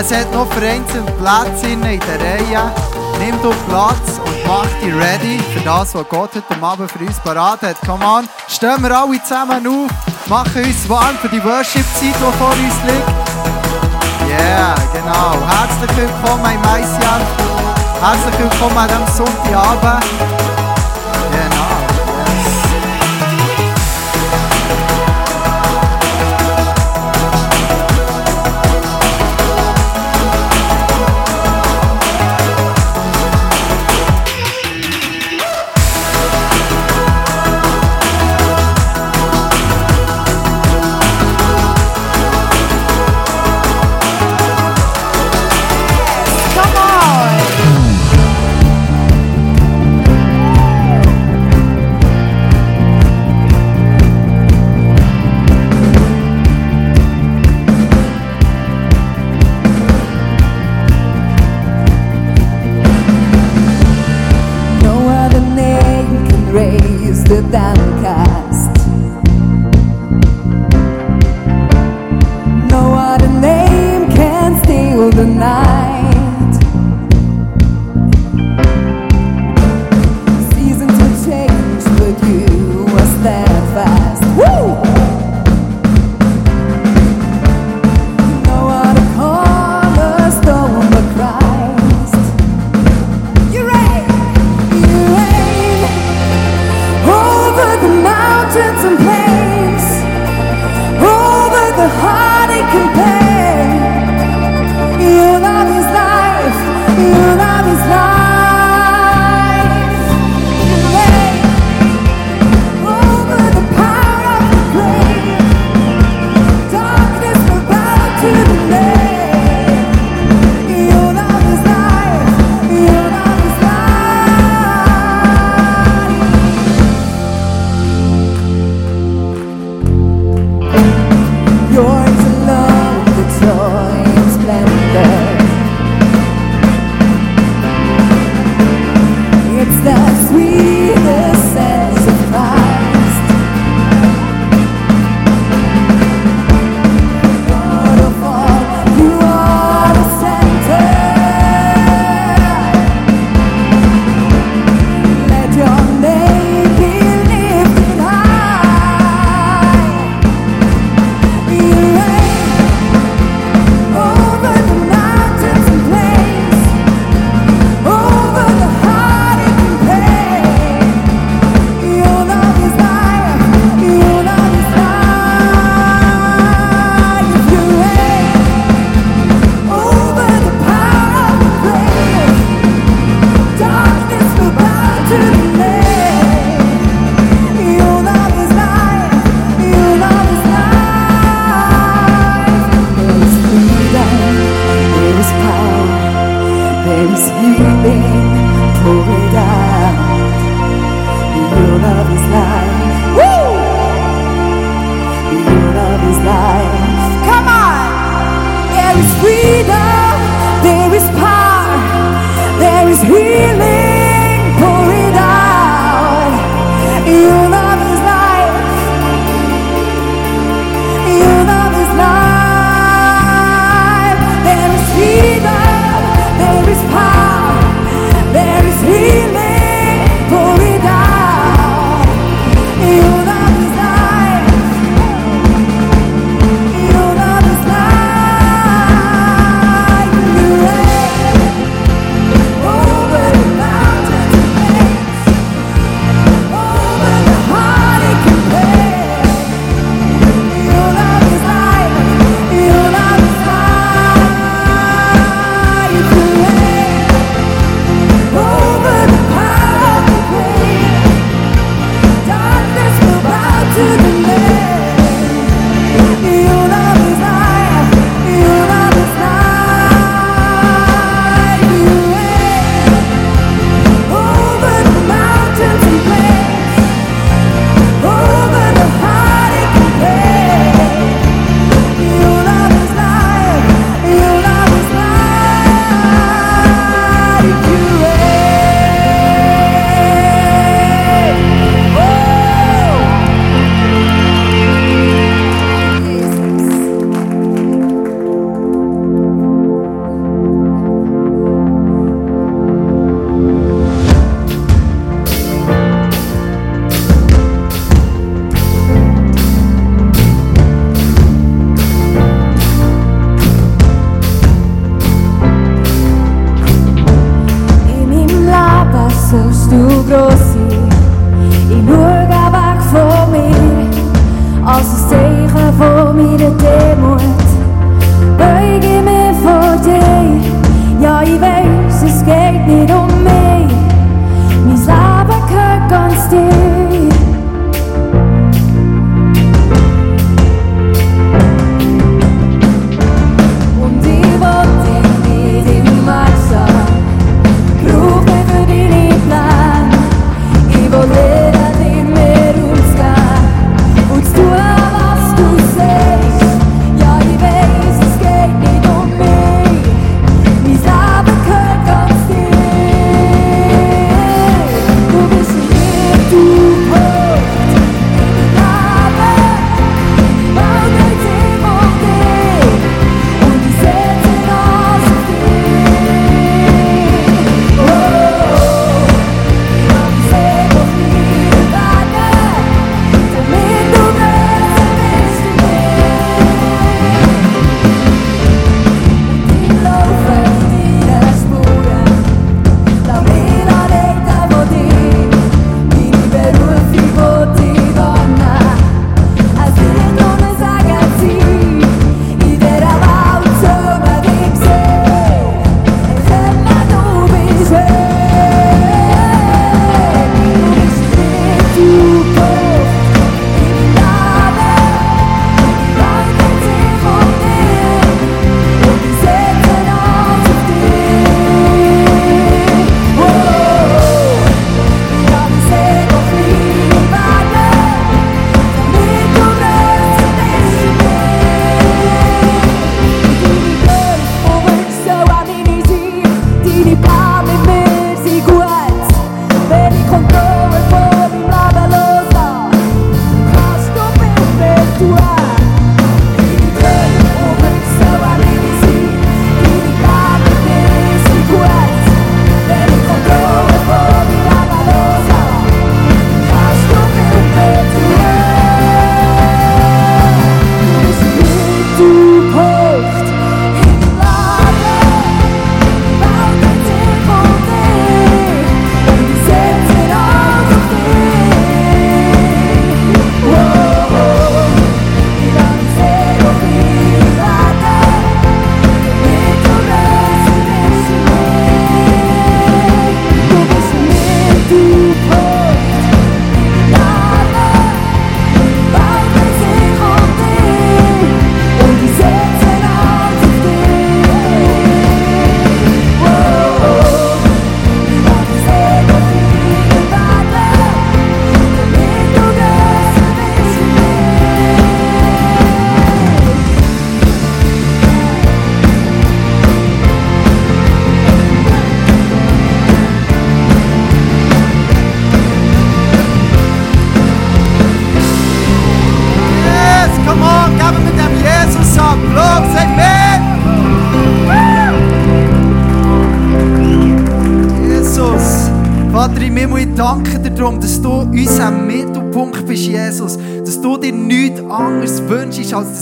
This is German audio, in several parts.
Es hat noch vereinzelt Plätze in der Reihe. Nimm hier Platz und mach dich ready für das, was Gott heute Abend für uns parat hat. Come on, stehen wir alle zusammen auf, machen uns warm für die Worship-Zeit, die vor uns liegt. Yeah, genau. Herzlich willkommen im Maissian. Herzlich willkommen an diesem Sonntagabend.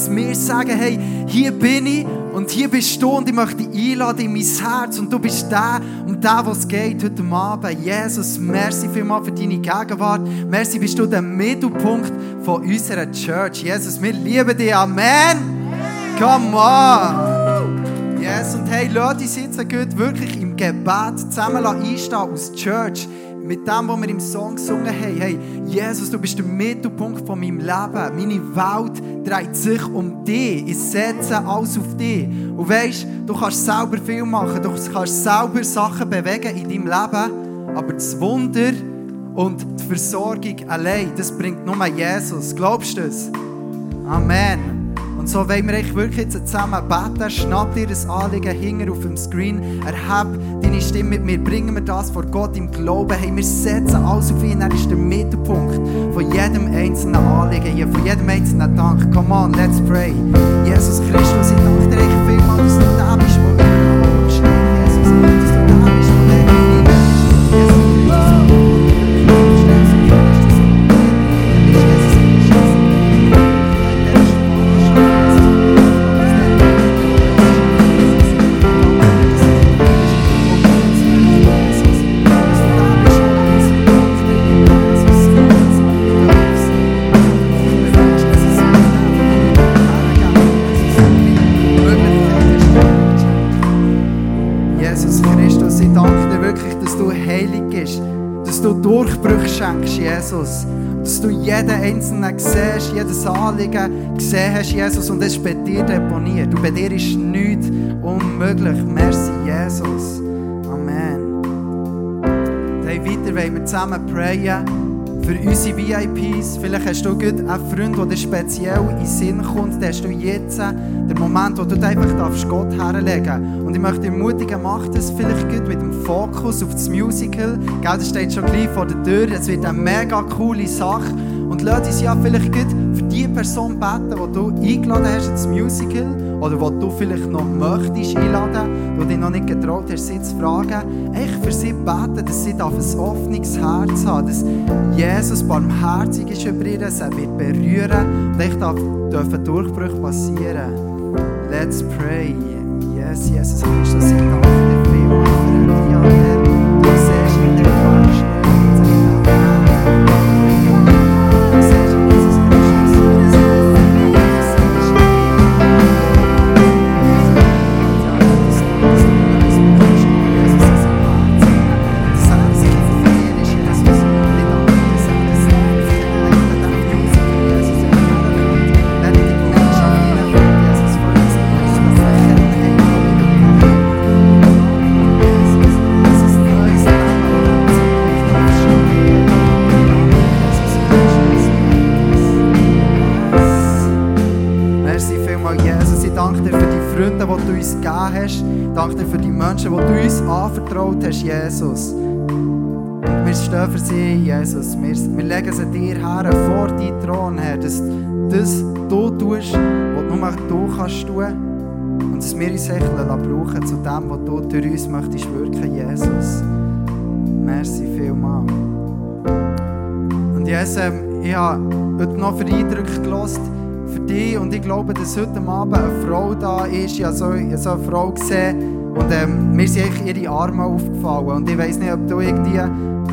Dass wir sagen, hey, hier bin ich und hier bist du und ich möchte dich einladen in mein Herz und du bist der, um den, was geht heute Abend. Jesus, merci vielmals für deine Gegenwart. Merci, bist du der Mittelpunkt von unserer Church. Jesus, wir lieben dich. Amen. Come on. Yes, und hey, Leute, uns jetzt gut wirklich im Gebet zusammen einstehen als Church. Mit dem, was wir im Song gesungen haben. Hey, Jesus, du bist der Mittelpunkt von meinem Leben. Meine Welt dreht sich um dich. Ich setze alles auf dich. Und weißt, du kannst selber viel machen. Du kannst selber Sachen bewegen in deinem Leben. Aber das Wunder und die Versorgung allein, das bringt nur Jesus. Glaubst du das? Amen. Und so wollen wir echt wirklich jetzt zusammen beten. Schnapp dir das Anliegen hinter auf dem Screen. Erheb deine Stimme mit mir. Bringen wir das vor Gott im Glauben. Hey, wir setzen alles auf ihn. Er ist der Mittelpunkt von jedem einzelnen Anliegen hier, von jedem einzelnen Dank. Come on, let's pray. Jesus Christus, ich danke dir echt vielmals, Einzelnen siehst, jedes Anliegen gesehen hast, Jesus, und es ist bei dir deponiert. Und bei dir ist nichts unmöglich. Merci, Jesus. Amen. Dann weiter wollen wir zusammen prayen für unsere VIPs. Vielleicht hast du gut einen Freund, der dir speziell in den Sinn kommt. Dann hast du jetzt den Moment, wo du einfach darfst Gott herlegen darfst. Und ich möchte ermutigen, mach das vielleicht gut mit dem Fokus auf das Musical. Das steht schon gleich vor der Tür. Es wird eine mega coole Sache. Und lass uns ja vielleicht gut für die Person beten, die du eingeladen hast ins Musical oder die du vielleicht noch möchtest einladen, die dich noch nicht getraut hast, sie zu fragen. Echt für sie beten, dass sie ein offenes Herz haben, dass Jesus barmherzig ist über ihr, sie wird berühren und echt dürfen Durchbrüche passieren. Let's pray. Yes, Jesus Christus, ich danke dir vielmals für den Dialog. Du siehst, wie Du für die du uns gegeben hast. Danke dir für die Menschen, die du uns anvertraut hast, Jesus. Wir stehen für sie, Jesus. Wir, wir legen sie dir her, vor deinen Thron, Herr, dass das du tust, was nur du kannst. Und dass wir uns brauchen zu dem, was du durch uns möchtest wirken, Jesus. Merci vielmals. Und Jesus, ähm, ich habe heute noch für Eindrücke gehört für dich und ich glaube, dass heute Abend eine Frau da ist. Ich habe so, ich habe so eine Frau gesehen und ähm, mir sind ihre Arme aufgefallen. Und ich weiß nicht, ob du irgendwie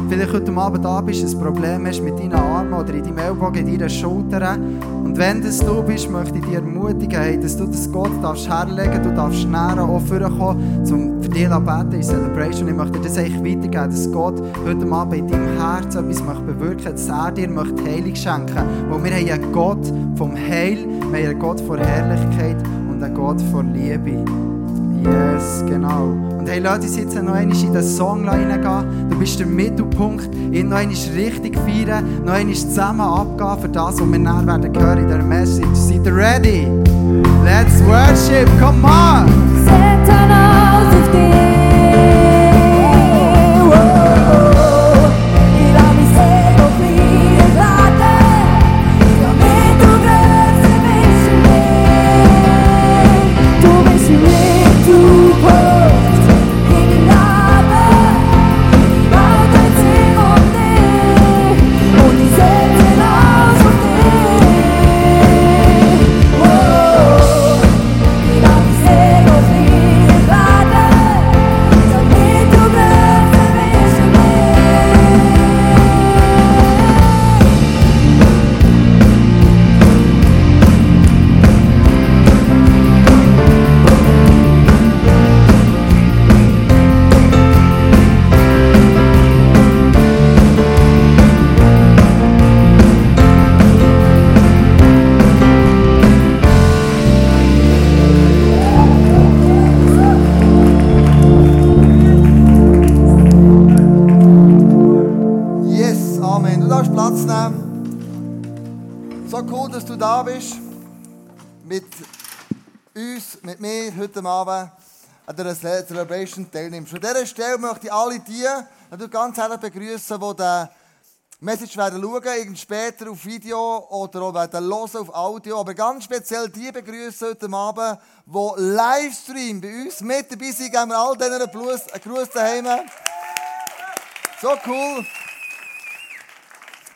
vielleicht heute Abend da bist, ein Problem hast mit deinen Armen oder in deinem Ellbogen, in deinen Schultern. Und wenn das du bist, möchte ich dich ermutigen, hey, dass du das Gott darfst herlegen du darfst näher auch vorkommen, um für dich zu beten in Celebration. Ich möchte dir das eigentlich weitergeben, dass Gott heute Abend in deinem Herzen etwas möchte bewirken dass er dir möchte Heilung schenken Weil wir haben einen Gott vom Heil, wir haben einen Gott von Herrlichkeit und einen Gott von Liebe. Yes, genau. Und hey, lass uns jetzt noch einmal in den Song reingehen. Bist der Mittelpunkt. Ihn noch einmal richtig feiern, noch einmal zusammen abgehen für das, was wir nachher werden hören in der Message. Seid ihr ready? Let's worship, come on! Satan aus auf dich. Celebration teilnimmst. An dieser Stelle möchte ich alle die natürlich ganz herzlich begrüßen, die den Message werden schauen, irgend später auf Video oder auch werden hören auf Audio. Aber ganz speziell die begrüßen heute Abend, die Livestream bei uns mit dabei sind. Geben wir all denen einen Gruß einen Gruß daheim. So cool.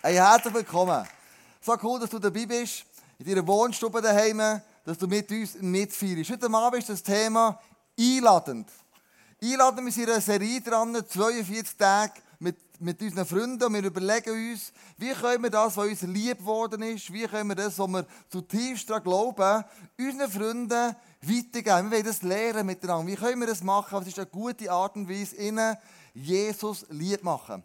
Hey, herzlich willkommen. So cool, dass du dabei bist, in deiner Wohnstube daheim, dass du mit uns mitfeierst. Heute Abend ist das Thema einladend. Einladend, wir sind in einer Serie dran, 42 Tage mit, mit unseren Freunden wir überlegen uns, wie können wir das, was uns lieb geworden ist, wie können wir das, was wir zutiefst daran glauben, unseren Freunden weitergeben. Wir wollen das lernen miteinander. Wie können wir das machen? Was ist eine gute Art und Weise, ihnen Jesus lieb machen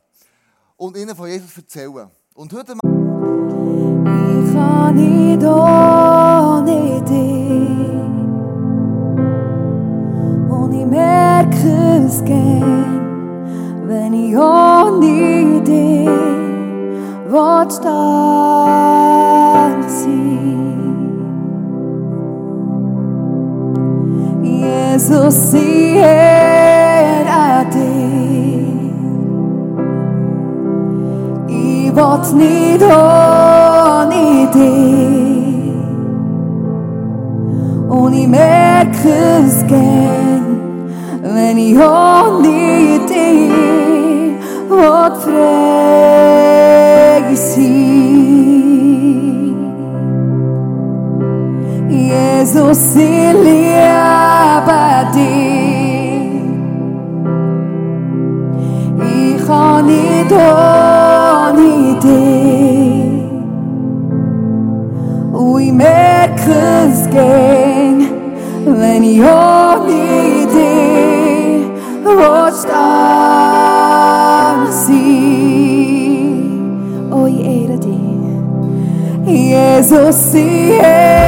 und ihnen von Jesus erzählen. Und heute ich kann nicht Morgen... skin when he only did what stars see. Jesus, see er it I did. I what need only did. Only merkes gern. ואני הודיתי עוד פרגיסי יזוס לי עבדי איכוני דוניתי ומקרזגן ואני הודיתי Jesus se é.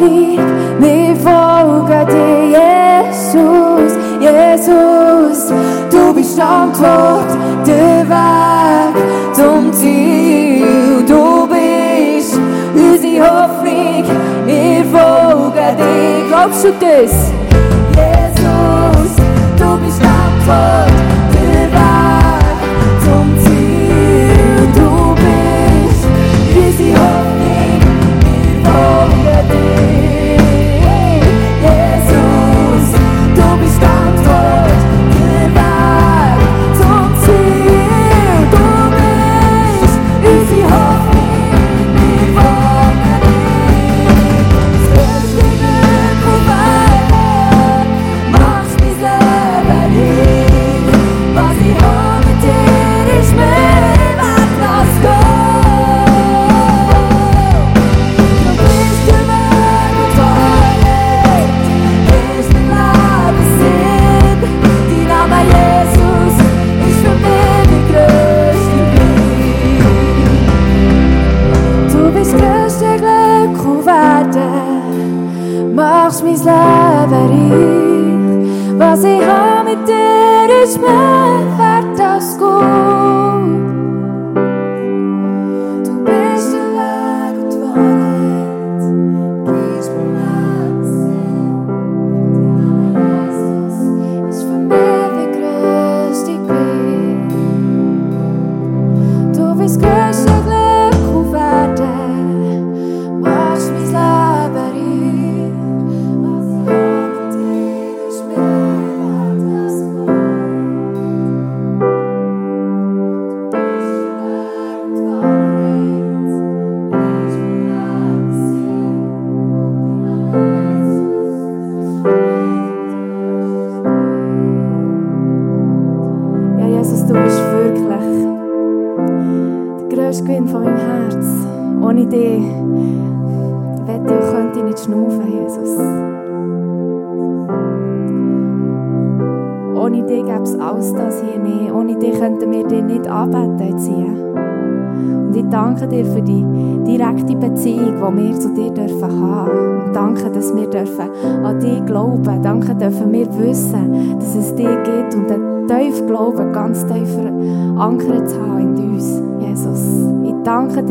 svih mi volga ti Jezus, Jezus Du bist Antwort, der Weg zum Ziel. Du bist unsere Hoffnung, wir folgen dir. Glaubst du das?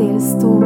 Danke dir,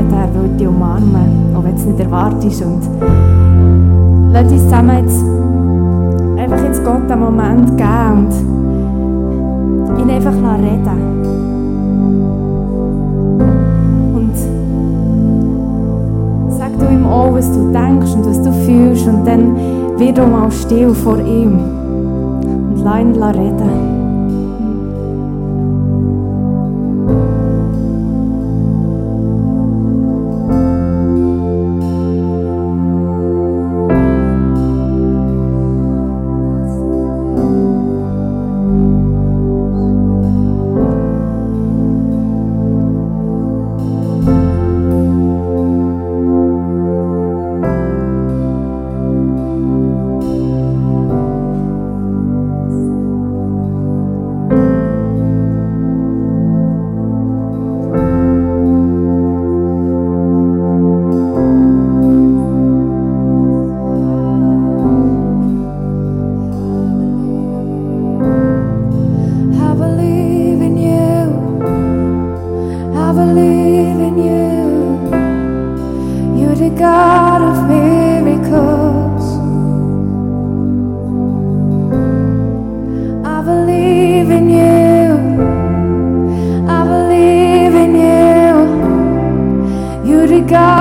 reden, er wird dich umarmen, auch wenn du es nicht erwartest. Und lass uns zusammen jetzt einfach jetzt Gott einen Moment geben und ihn einfach reden Und sag du ihm auch, was du denkst und was du fühlst und dann wird auch mal still vor ihm und lass ihn reden. God.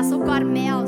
acesso ao Carmel,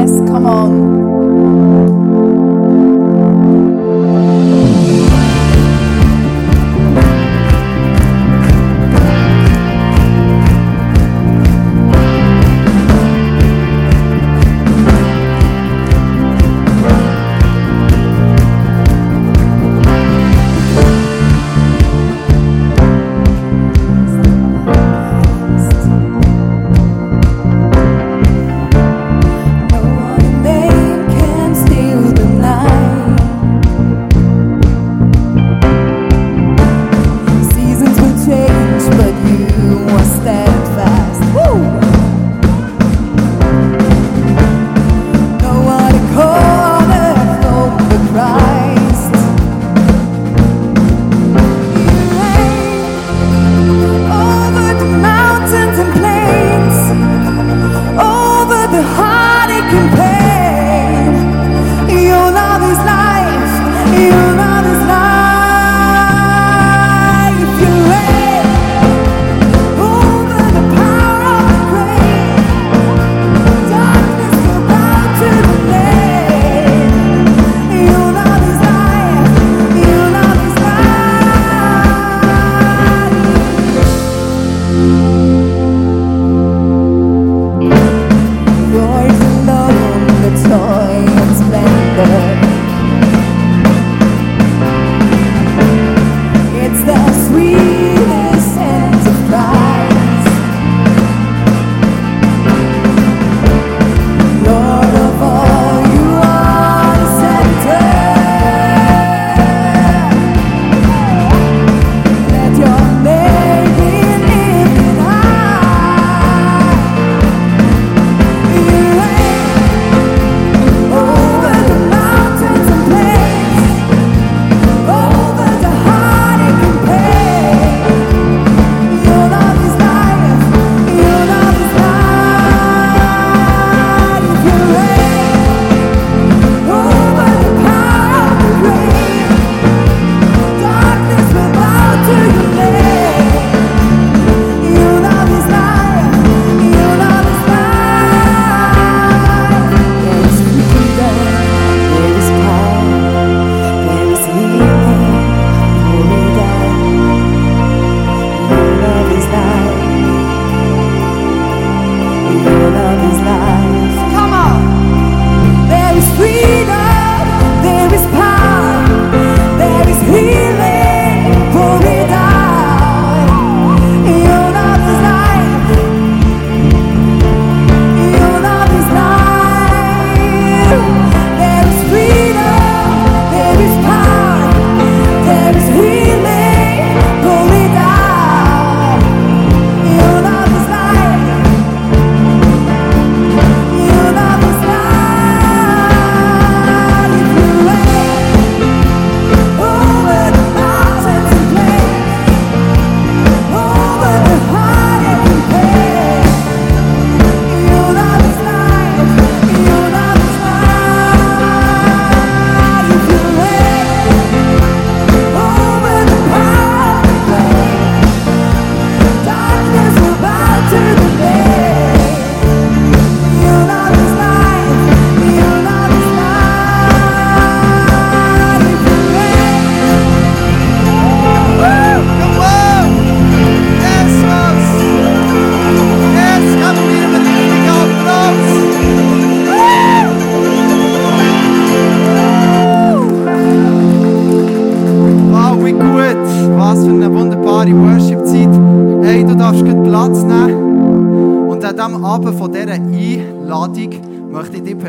Yes, come on.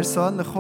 Persönlich